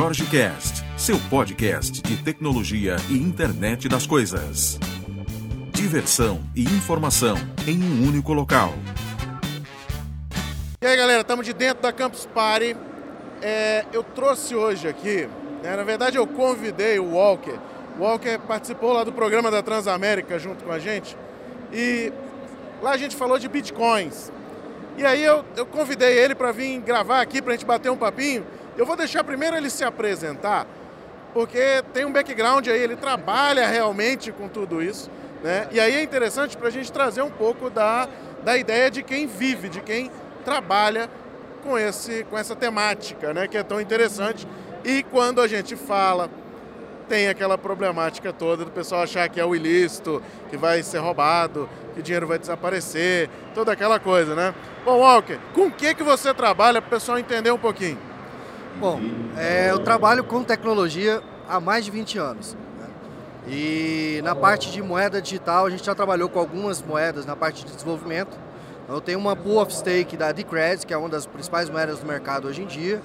Jorge Cast, seu podcast de tecnologia e internet das coisas. Diversão e informação em um único local. E aí galera, estamos de dentro da Campus Party. É, eu trouxe hoje aqui, né, na verdade eu convidei o Walker. O Walker participou lá do programa da Transamérica junto com a gente. E lá a gente falou de bitcoins. E aí eu, eu convidei ele para vir gravar aqui para a gente bater um papinho. Eu vou deixar primeiro ele se apresentar, porque tem um background aí, ele trabalha realmente com tudo isso. Né? E aí é interessante para a gente trazer um pouco da, da ideia de quem vive, de quem trabalha com, esse, com essa temática, né? que é tão interessante. E quando a gente fala tem aquela problemática toda do pessoal achar que é o ilícito, que vai ser roubado, que o dinheiro vai desaparecer, toda aquela coisa, né? Bom, Walker, com o que, que você trabalha para o pessoal entender um pouquinho? Bom, é, eu trabalho com tecnologia há mais de 20 anos. Né? E na parte de moeda digital, a gente já trabalhou com algumas moedas na parte de desenvolvimento. Eu tenho uma pool of stake da Decred, que é uma das principais moedas do mercado hoje em dia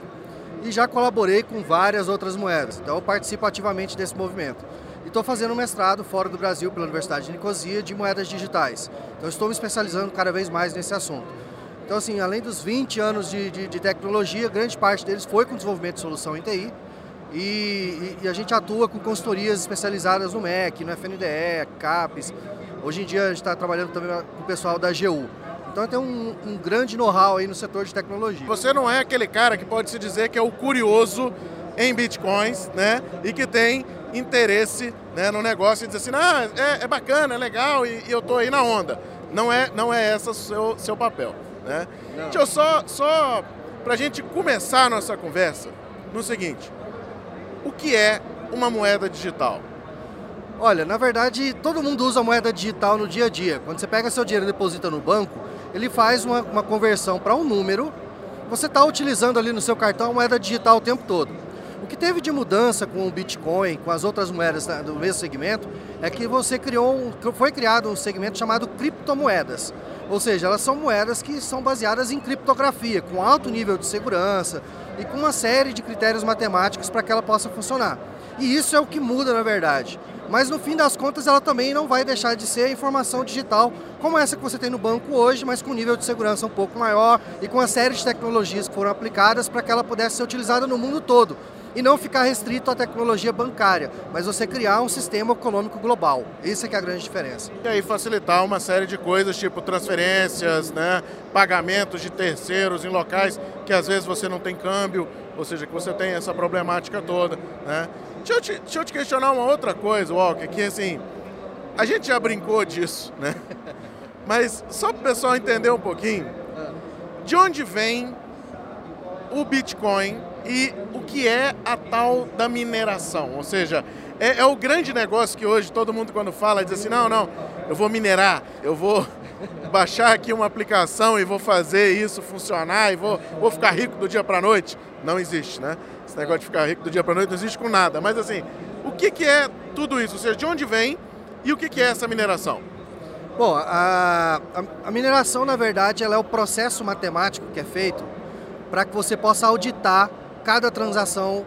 e já colaborei com várias outras moedas. Então eu participo ativamente desse movimento. E estou fazendo um mestrado fora do Brasil pela Universidade de Nicosia de moedas digitais. Então estou me especializando cada vez mais nesse assunto. Então assim, além dos 20 anos de, de, de tecnologia, grande parte deles foi com desenvolvimento de solução em TI. E, e, e, a gente atua com consultorias especializadas no MEC, no FNDE, CAPES. Hoje em dia a gente está trabalhando também com o pessoal da GU. Então tem um, um grande know-how aí no setor de tecnologia. Você não é aquele cara que pode se dizer que é o curioso em bitcoins, né? E que tem interesse né, no negócio e diz assim, ah, é, é bacana, é legal e, e eu tô aí na onda. Não é, não é esse o seu, seu papel, né? Não. Deixa eu só, só pra gente começar a nossa conversa no seguinte. O que é uma moeda digital? Olha, na verdade, todo mundo usa moeda digital no dia a dia. Quando você pega seu dinheiro e deposita no banco, ele faz uma, uma conversão para um número, você está utilizando ali no seu cartão a moeda digital o tempo todo. O que teve de mudança com o Bitcoin, com as outras moedas do mesmo segmento, é que você criou foi criado um segmento chamado criptomoedas. Ou seja, elas são moedas que são baseadas em criptografia, com alto nível de segurança e com uma série de critérios matemáticos para que ela possa funcionar. E isso é o que muda na verdade mas no fim das contas ela também não vai deixar de ser informação digital como essa que você tem no banco hoje, mas com nível de segurança um pouco maior e com uma série de tecnologias que foram aplicadas para que ela pudesse ser utilizada no mundo todo e não ficar restrito à tecnologia bancária, mas você criar um sistema econômico global. Essa é que é a grande diferença. E aí facilitar uma série de coisas, tipo transferências, né, pagamentos de terceiros em locais que às vezes você não tem câmbio, ou seja, que você tem essa problemática toda, né? Deixa eu, te, deixa eu te questionar uma outra coisa, Walker, que assim, a gente já brincou disso, né? Mas só para o pessoal entender um pouquinho, de onde vem o Bitcoin e o que é a tal da mineração? Ou seja, é, é, o grande negócio que hoje todo mundo quando fala diz assim, não, não, eu vou minerar, eu vou baixar aqui uma aplicação e vou fazer isso funcionar e vou, vou ficar rico do dia para noite. Não existe, né? Esse negócio de ficar rico do dia para noite não existe com nada. Mas assim, o que, que é tudo isso? Ou seja, de onde vem e o que, que é essa mineração? Bom, a, a, a mineração, na verdade, ela é o processo matemático que é feito para que você possa auditar cada transação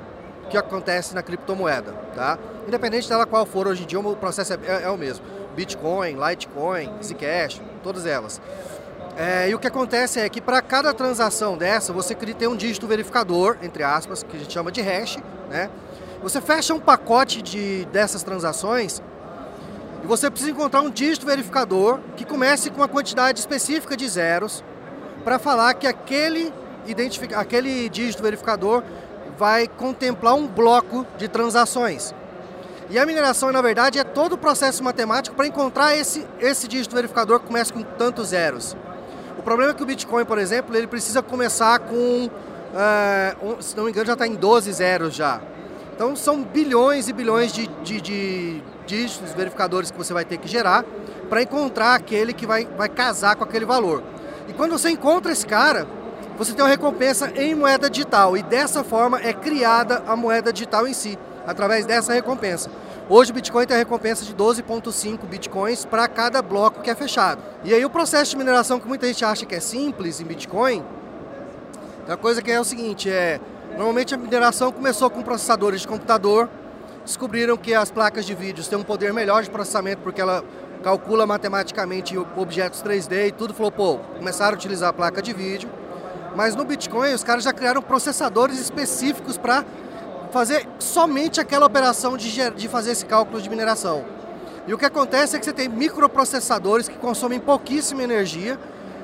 que acontece na criptomoeda, tá? Independente dela qual for, hoje em dia o processo é, é, é o mesmo. Bitcoin, Litecoin, Zcash, todas elas. É, e o que acontece é que para cada transação dessa, você tem um dígito verificador, entre aspas, que a gente chama de hash, né? Você fecha um pacote de, dessas transações e você precisa encontrar um dígito verificador que comece com uma quantidade específica de zeros para falar que aquele, identifica, aquele dígito verificador vai contemplar um bloco de transações. E a mineração, na verdade, é todo o processo matemático para encontrar esse, esse dígito verificador que começa com tantos zeros. O problema é que o Bitcoin, por exemplo, ele precisa começar com, uh, se não me engano, já está em 12 zeros já. Então são bilhões e bilhões de, de, de dígitos, verificadores que você vai ter que gerar para encontrar aquele que vai, vai casar com aquele valor. E quando você encontra esse cara, você tem uma recompensa em moeda digital e dessa forma é criada a moeda digital em si, através dessa recompensa. Hoje o Bitcoin tem a recompensa de 12,5 Bitcoins para cada bloco que é fechado. E aí o processo de mineração que muita gente acha que é simples em Bitcoin, uma coisa que é o seguinte, é Normalmente a mineração começou com processadores de computador, descobriram que as placas de vídeo têm um poder melhor de processamento porque ela calcula matematicamente objetos 3D e tudo, falou, pô, começaram a utilizar a placa de vídeo. Mas no Bitcoin os caras já criaram processadores específicos para fazer somente aquela operação de, de fazer esse cálculo de mineração. E o que acontece é que você tem microprocessadores que consomem pouquíssima energia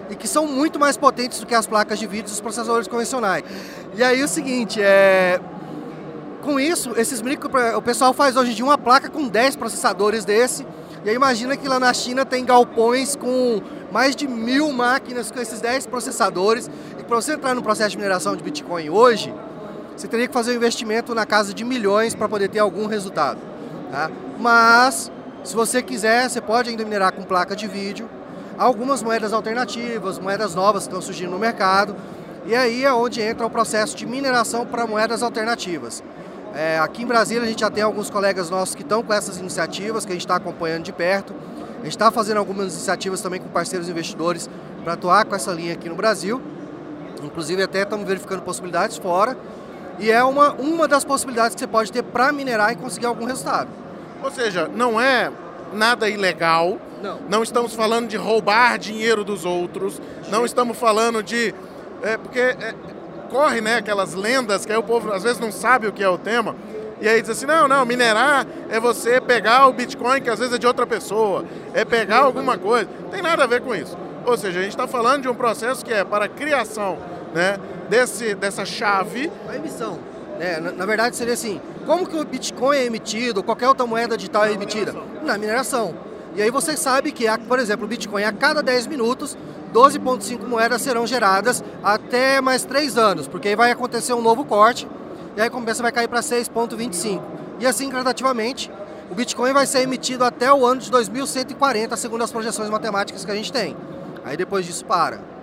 e que são muito mais potentes do que as placas de vídeo dos processadores convencionais. E aí o seguinte, é... com isso, esses micro... o pessoal faz hoje dia uma placa com 10 processadores desse, e aí imagina que lá na China tem galpões com mais de mil máquinas com esses 10 processadores, e para você entrar no processo de mineração de Bitcoin hoje, você teria que fazer um investimento na casa de milhões para poder ter algum resultado. Tá? Mas, se você quiser, você pode ainda minerar com placa de vídeo, algumas moedas alternativas, moedas novas que estão surgindo no mercado, e aí é onde entra o processo de mineração para moedas alternativas. É, aqui em Brasília a gente já tem alguns colegas nossos que estão com essas iniciativas, que a gente está acompanhando de perto. A gente está fazendo algumas iniciativas também com parceiros investidores para atuar com essa linha aqui no Brasil. Inclusive até estamos verificando possibilidades fora. E é uma, uma das possibilidades que você pode ter para minerar e conseguir algum resultado. Ou seja, não é nada ilegal. Não. Não estamos falando de roubar dinheiro dos outros. Não estamos falando de. É, porque é, corre né, aquelas lendas que aí o povo às vezes não sabe o que é o tema. E aí diz assim: não, não, minerar é você pegar o Bitcoin que às vezes é de outra pessoa, é pegar alguma coisa. Não tem nada a ver com isso. Ou seja, a gente está falando de um processo que é para criação né, desse, dessa chave. A emissão. É, na, na, verdade seria assim, como que o Bitcoin é emitido, qualquer outra moeda digital é emitida? Na mineração. E aí você sabe que, por exemplo, o Bitcoin a cada 10 minutos, 12,5 moedas serão geradas até mais 3 anos, porque aí vai acontecer um novo corte e aí a recompensa vai cair para 6,25. E assim gradativamente, o Bitcoin vai ser emitido até o ano de 2140, segundo as projeções matemáticas que a gente tem. Aí depois disso para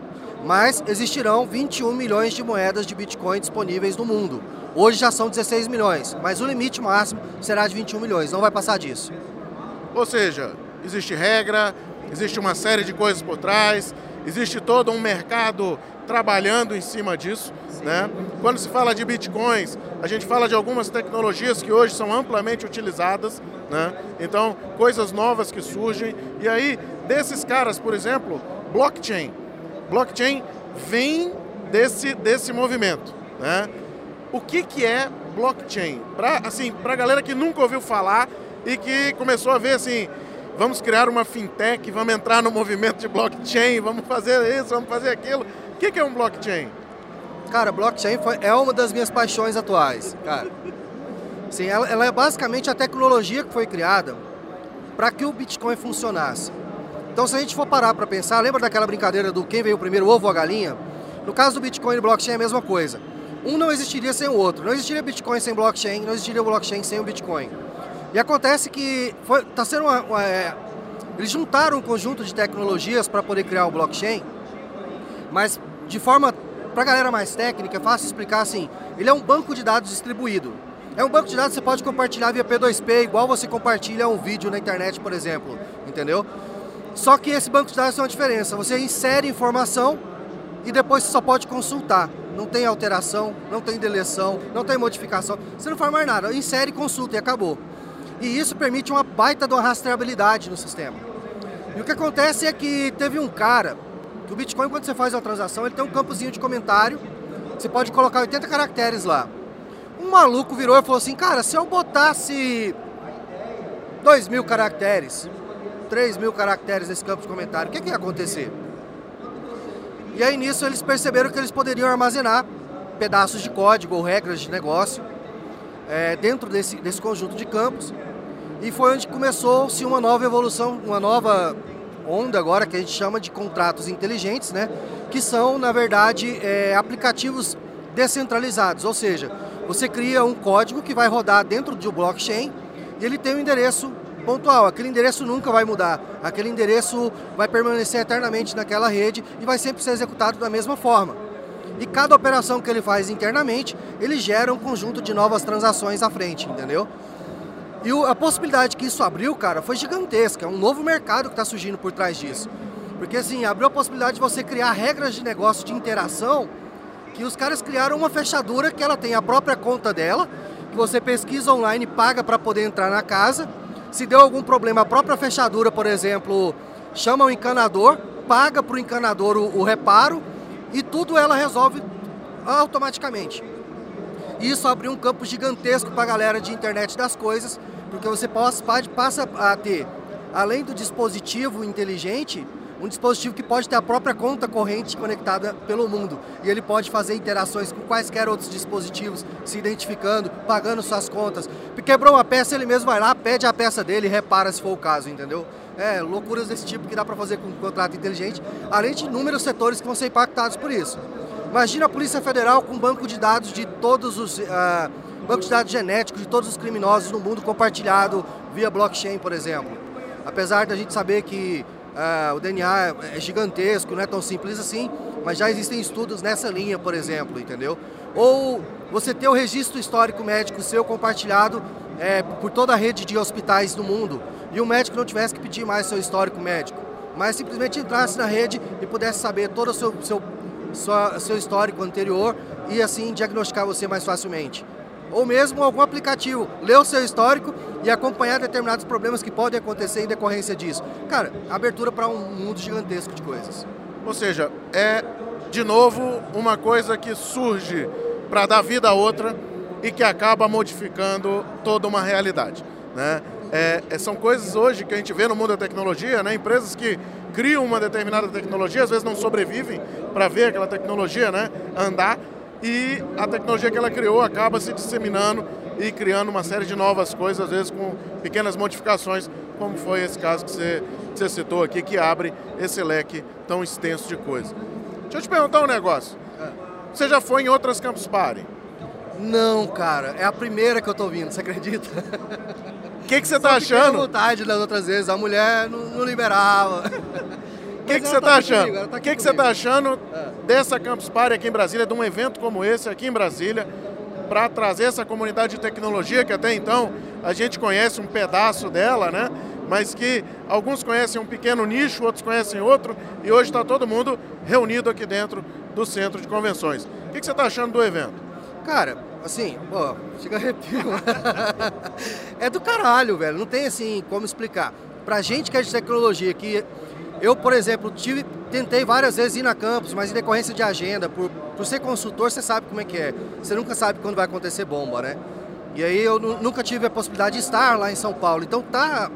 mas existirão 21 milhões de moedas de Bitcoin disponíveis no mundo. Hoje já são 16 milhões, mas o limite máximo será de 21 milhões, não vai passar disso. Ou seja, existe regra, existe uma série de coisas por trás, existe todo um mercado trabalhando em cima disso. Né? Quando se fala de bitcoins, a gente fala de algumas tecnologias que hoje são amplamente utilizadas, né? então coisas novas que surgem. E aí, desses caras, por exemplo, blockchain. Blockchain vem desse, desse movimento. Né? O que, que é blockchain? Para assim, a galera que nunca ouviu falar e que começou a ver assim, vamos criar uma fintech, vamos entrar no movimento de blockchain, vamos fazer isso, vamos fazer aquilo. O que, que é um blockchain? Cara, blockchain foi, é uma das minhas paixões atuais, cara. Sim, ela, ela é basicamente a tecnologia que foi criada para que o Bitcoin funcionasse. Então, se a gente for parar para pensar, lembra daquela brincadeira do quem veio primeiro, ovo ou a galinha? No caso do Bitcoin e blockchain é a mesma coisa. Um não existiria sem o outro. Não existiria Bitcoin sem blockchain, não existiria o blockchain sem o Bitcoin. E acontece que está sendo uma, uma é, eles juntaram um conjunto de tecnologias para poder criar o blockchain, mas de forma para a galera mais técnica, é fácil explicar assim. Ele é um banco de dados distribuído. É um banco de dados que você pode compartilhar via P2P, igual você compartilha um vídeo na internet, por exemplo. Entendeu? Só que esse banco de dados tem uma diferença. Você insere informação e depois você só pode consultar. Não tem alteração, não tem deleção, não tem modificação. Você não faz mais nada. Insere, consulta e acabou. E isso permite uma baita de uma rastreabilidade no sistema. E o que acontece é que teve um cara, que o Bitcoin, quando você faz uma transação, ele tem um campozinho de comentário. Você pode colocar 80 caracteres lá. Um maluco virou e falou assim, cara, se eu botasse 2 mil caracteres, 3 mil caracteres nesse campo de comentário, o que, que ia acontecer? E aí nisso eles perceberam que eles poderiam armazenar pedaços de código ou regras de negócio é, dentro desse, desse conjunto de campos. E foi onde começou-se uma nova evolução, uma nova onda agora que a gente chama de contratos inteligentes, né? Que são, na verdade, é, aplicativos descentralizados, ou seja, você cria um código que vai rodar dentro de um blockchain e ele tem um endereço pontual. Aquele endereço nunca vai mudar. Aquele endereço vai permanecer eternamente naquela rede e vai sempre ser executado da mesma forma. E cada operação que ele faz internamente, ele gera um conjunto de novas transações à frente, entendeu? E a possibilidade que isso abriu, cara, foi gigantesca. É um novo mercado que está surgindo por trás disso. Porque assim, abriu a possibilidade de você criar regras de negócio de interação que os caras criaram uma fechadura que ela tem a própria conta dela, que você pesquisa online, paga para poder entrar na casa. Se deu algum problema, a própria fechadura, por exemplo, chama o encanador, paga para o encanador o reparo e tudo ela resolve automaticamente. Isso abriu um campo gigantesco para a galera de internet das coisas, porque você passa, a ter, além do dispositivo inteligente, um dispositivo que pode ter a própria conta corrente conectada pelo mundo. E ele pode fazer interações com quaisquer outros dispositivos, se identificando, pagando suas contas. Quebrou uma peça, ele mesmo vai lá, pede a peça dele e repara se for o caso, entendeu? É, loucuras desse tipo que dá para fazer com um contrato inteligente, além de inúmeros setores que vão ser impactados por isso. Imagina a Polícia Federal com um banco de dados de todos os. Uh, banco de dados genéticos de todos os criminosos no mundo compartilhado via blockchain, por exemplo. Apesar da gente saber que Uh, o DNA é gigantesco, não é tão simples assim, mas já existem estudos nessa linha, por exemplo, entendeu? Ou você ter o registro histórico médico seu compartilhado é, por toda a rede de hospitais do mundo e o médico não tivesse que pedir mais seu histórico médico, mas simplesmente entrasse na rede e pudesse saber todo o seu, seu, sua, seu histórico anterior e assim diagnosticar você mais facilmente ou mesmo algum aplicativo, ler o seu histórico e acompanhar determinados problemas que podem acontecer em decorrência disso. Cara, abertura para um mundo gigantesco de coisas. Ou seja, é de novo uma coisa que surge para dar vida a outra e que acaba modificando toda uma realidade. Né? É, é, são coisas hoje que a gente vê no mundo da tecnologia, né? empresas que criam uma determinada tecnologia, às vezes não sobrevivem para ver aquela tecnologia né? andar, e a tecnologia que ela criou acaba se disseminando e criando uma série de novas coisas, às vezes com pequenas modificações, como foi esse caso que você, que você citou aqui, que abre esse leque tão extenso de coisas. Deixa eu te perguntar um negócio. Você já foi em outras Campus Party? Não, cara. É a primeira que eu tô vindo, você acredita? O que, que você tá achando? vontade das outras vezes, a mulher não, não liberava. O que, que você está achando? O tá que, que você está achando dessa Campus Party aqui em Brasília, de um evento como esse aqui em Brasília, para trazer essa comunidade de tecnologia que até então a gente conhece um pedaço dela, né? Mas que alguns conhecem um pequeno nicho, outros conhecem outro, e hoje está todo mundo reunido aqui dentro do centro de convenções. O que, que você está achando do evento? Cara, assim, pô, chega arrepio. é do caralho, velho. Não tem assim como explicar. Pra gente que é de tecnologia, que eu, por exemplo, tive, tentei várias vezes ir na campus, mas em decorrência de agenda, por, por ser consultor, você sabe como é que é. Você nunca sabe quando vai acontecer bomba, né? E aí eu nunca tive a possibilidade de estar lá em São Paulo. Então tá,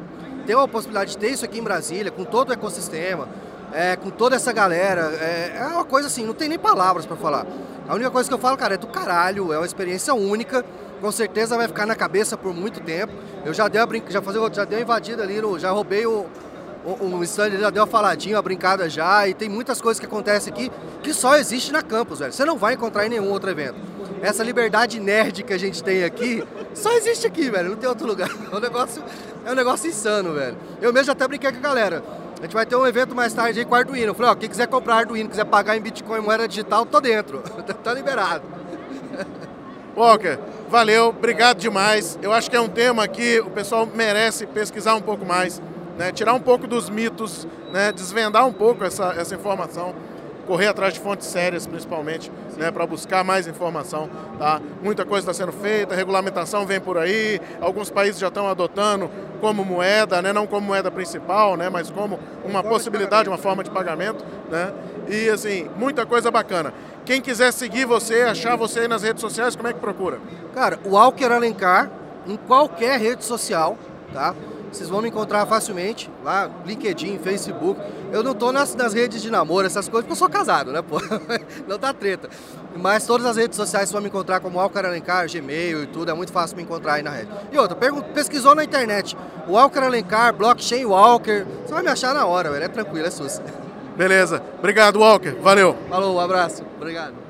ter a possibilidade de ter isso aqui em Brasília, com todo o ecossistema, é, com toda essa galera, é, é uma coisa assim, não tem nem palavras para falar. A única coisa que eu falo, cara, é do caralho, é uma experiência única, com certeza vai ficar na cabeça por muito tempo. Eu já dei a brin... já, fazer, já dei uma invadida ali, no... já roubei o, o, o já deu uma faladinha, uma brincada já, e tem muitas coisas que acontecem aqui que só existe na campus, velho. Você não vai encontrar em nenhum outro evento. Essa liberdade nerd que a gente tem aqui, só existe aqui, velho, não tem outro lugar. É um negócio, é um negócio insano, velho. Eu mesmo até brinquei com a galera. A gente vai ter um evento mais tarde aí com Arduino. Eu falei, ó, quem quiser comprar Arduino, quiser pagar em Bitcoin, moeda digital, tô dentro. tá liberado. Walker, valeu, obrigado demais. Eu acho que é um tema que o pessoal merece pesquisar um pouco mais né, tirar um pouco dos mitos, né, desvendar um pouco essa, essa informação, correr atrás de fontes sérias, principalmente, né, para buscar mais informação. Tá? Muita coisa está sendo feita, regulamentação vem por aí, alguns países já estão adotando como moeda, né, não como moeda principal, né, mas como uma possibilidade, uma forma de pagamento. Né? E assim, muita coisa bacana. Quem quiser seguir você, achar você aí nas redes sociais, como é que procura? Cara, o Alker Alencar, em qualquer rede social, tá? Vocês vão me encontrar facilmente lá, LinkedIn, Facebook. Eu não tô nas, nas redes de namoro, essas coisas, porque eu sou casado, né, pô? Não dá treta. Mas todas as redes sociais vocês vão me encontrar como Alcar Alencar, Gmail e tudo, é muito fácil me encontrar aí na rede. E outra, pesquisou na internet, o Alcar Alencar, Blockchain Walker, você vai me achar na hora, velho, é tranquilo, é susto. Beleza. Obrigado, Walker. Valeu. Falou, um abraço. Obrigado.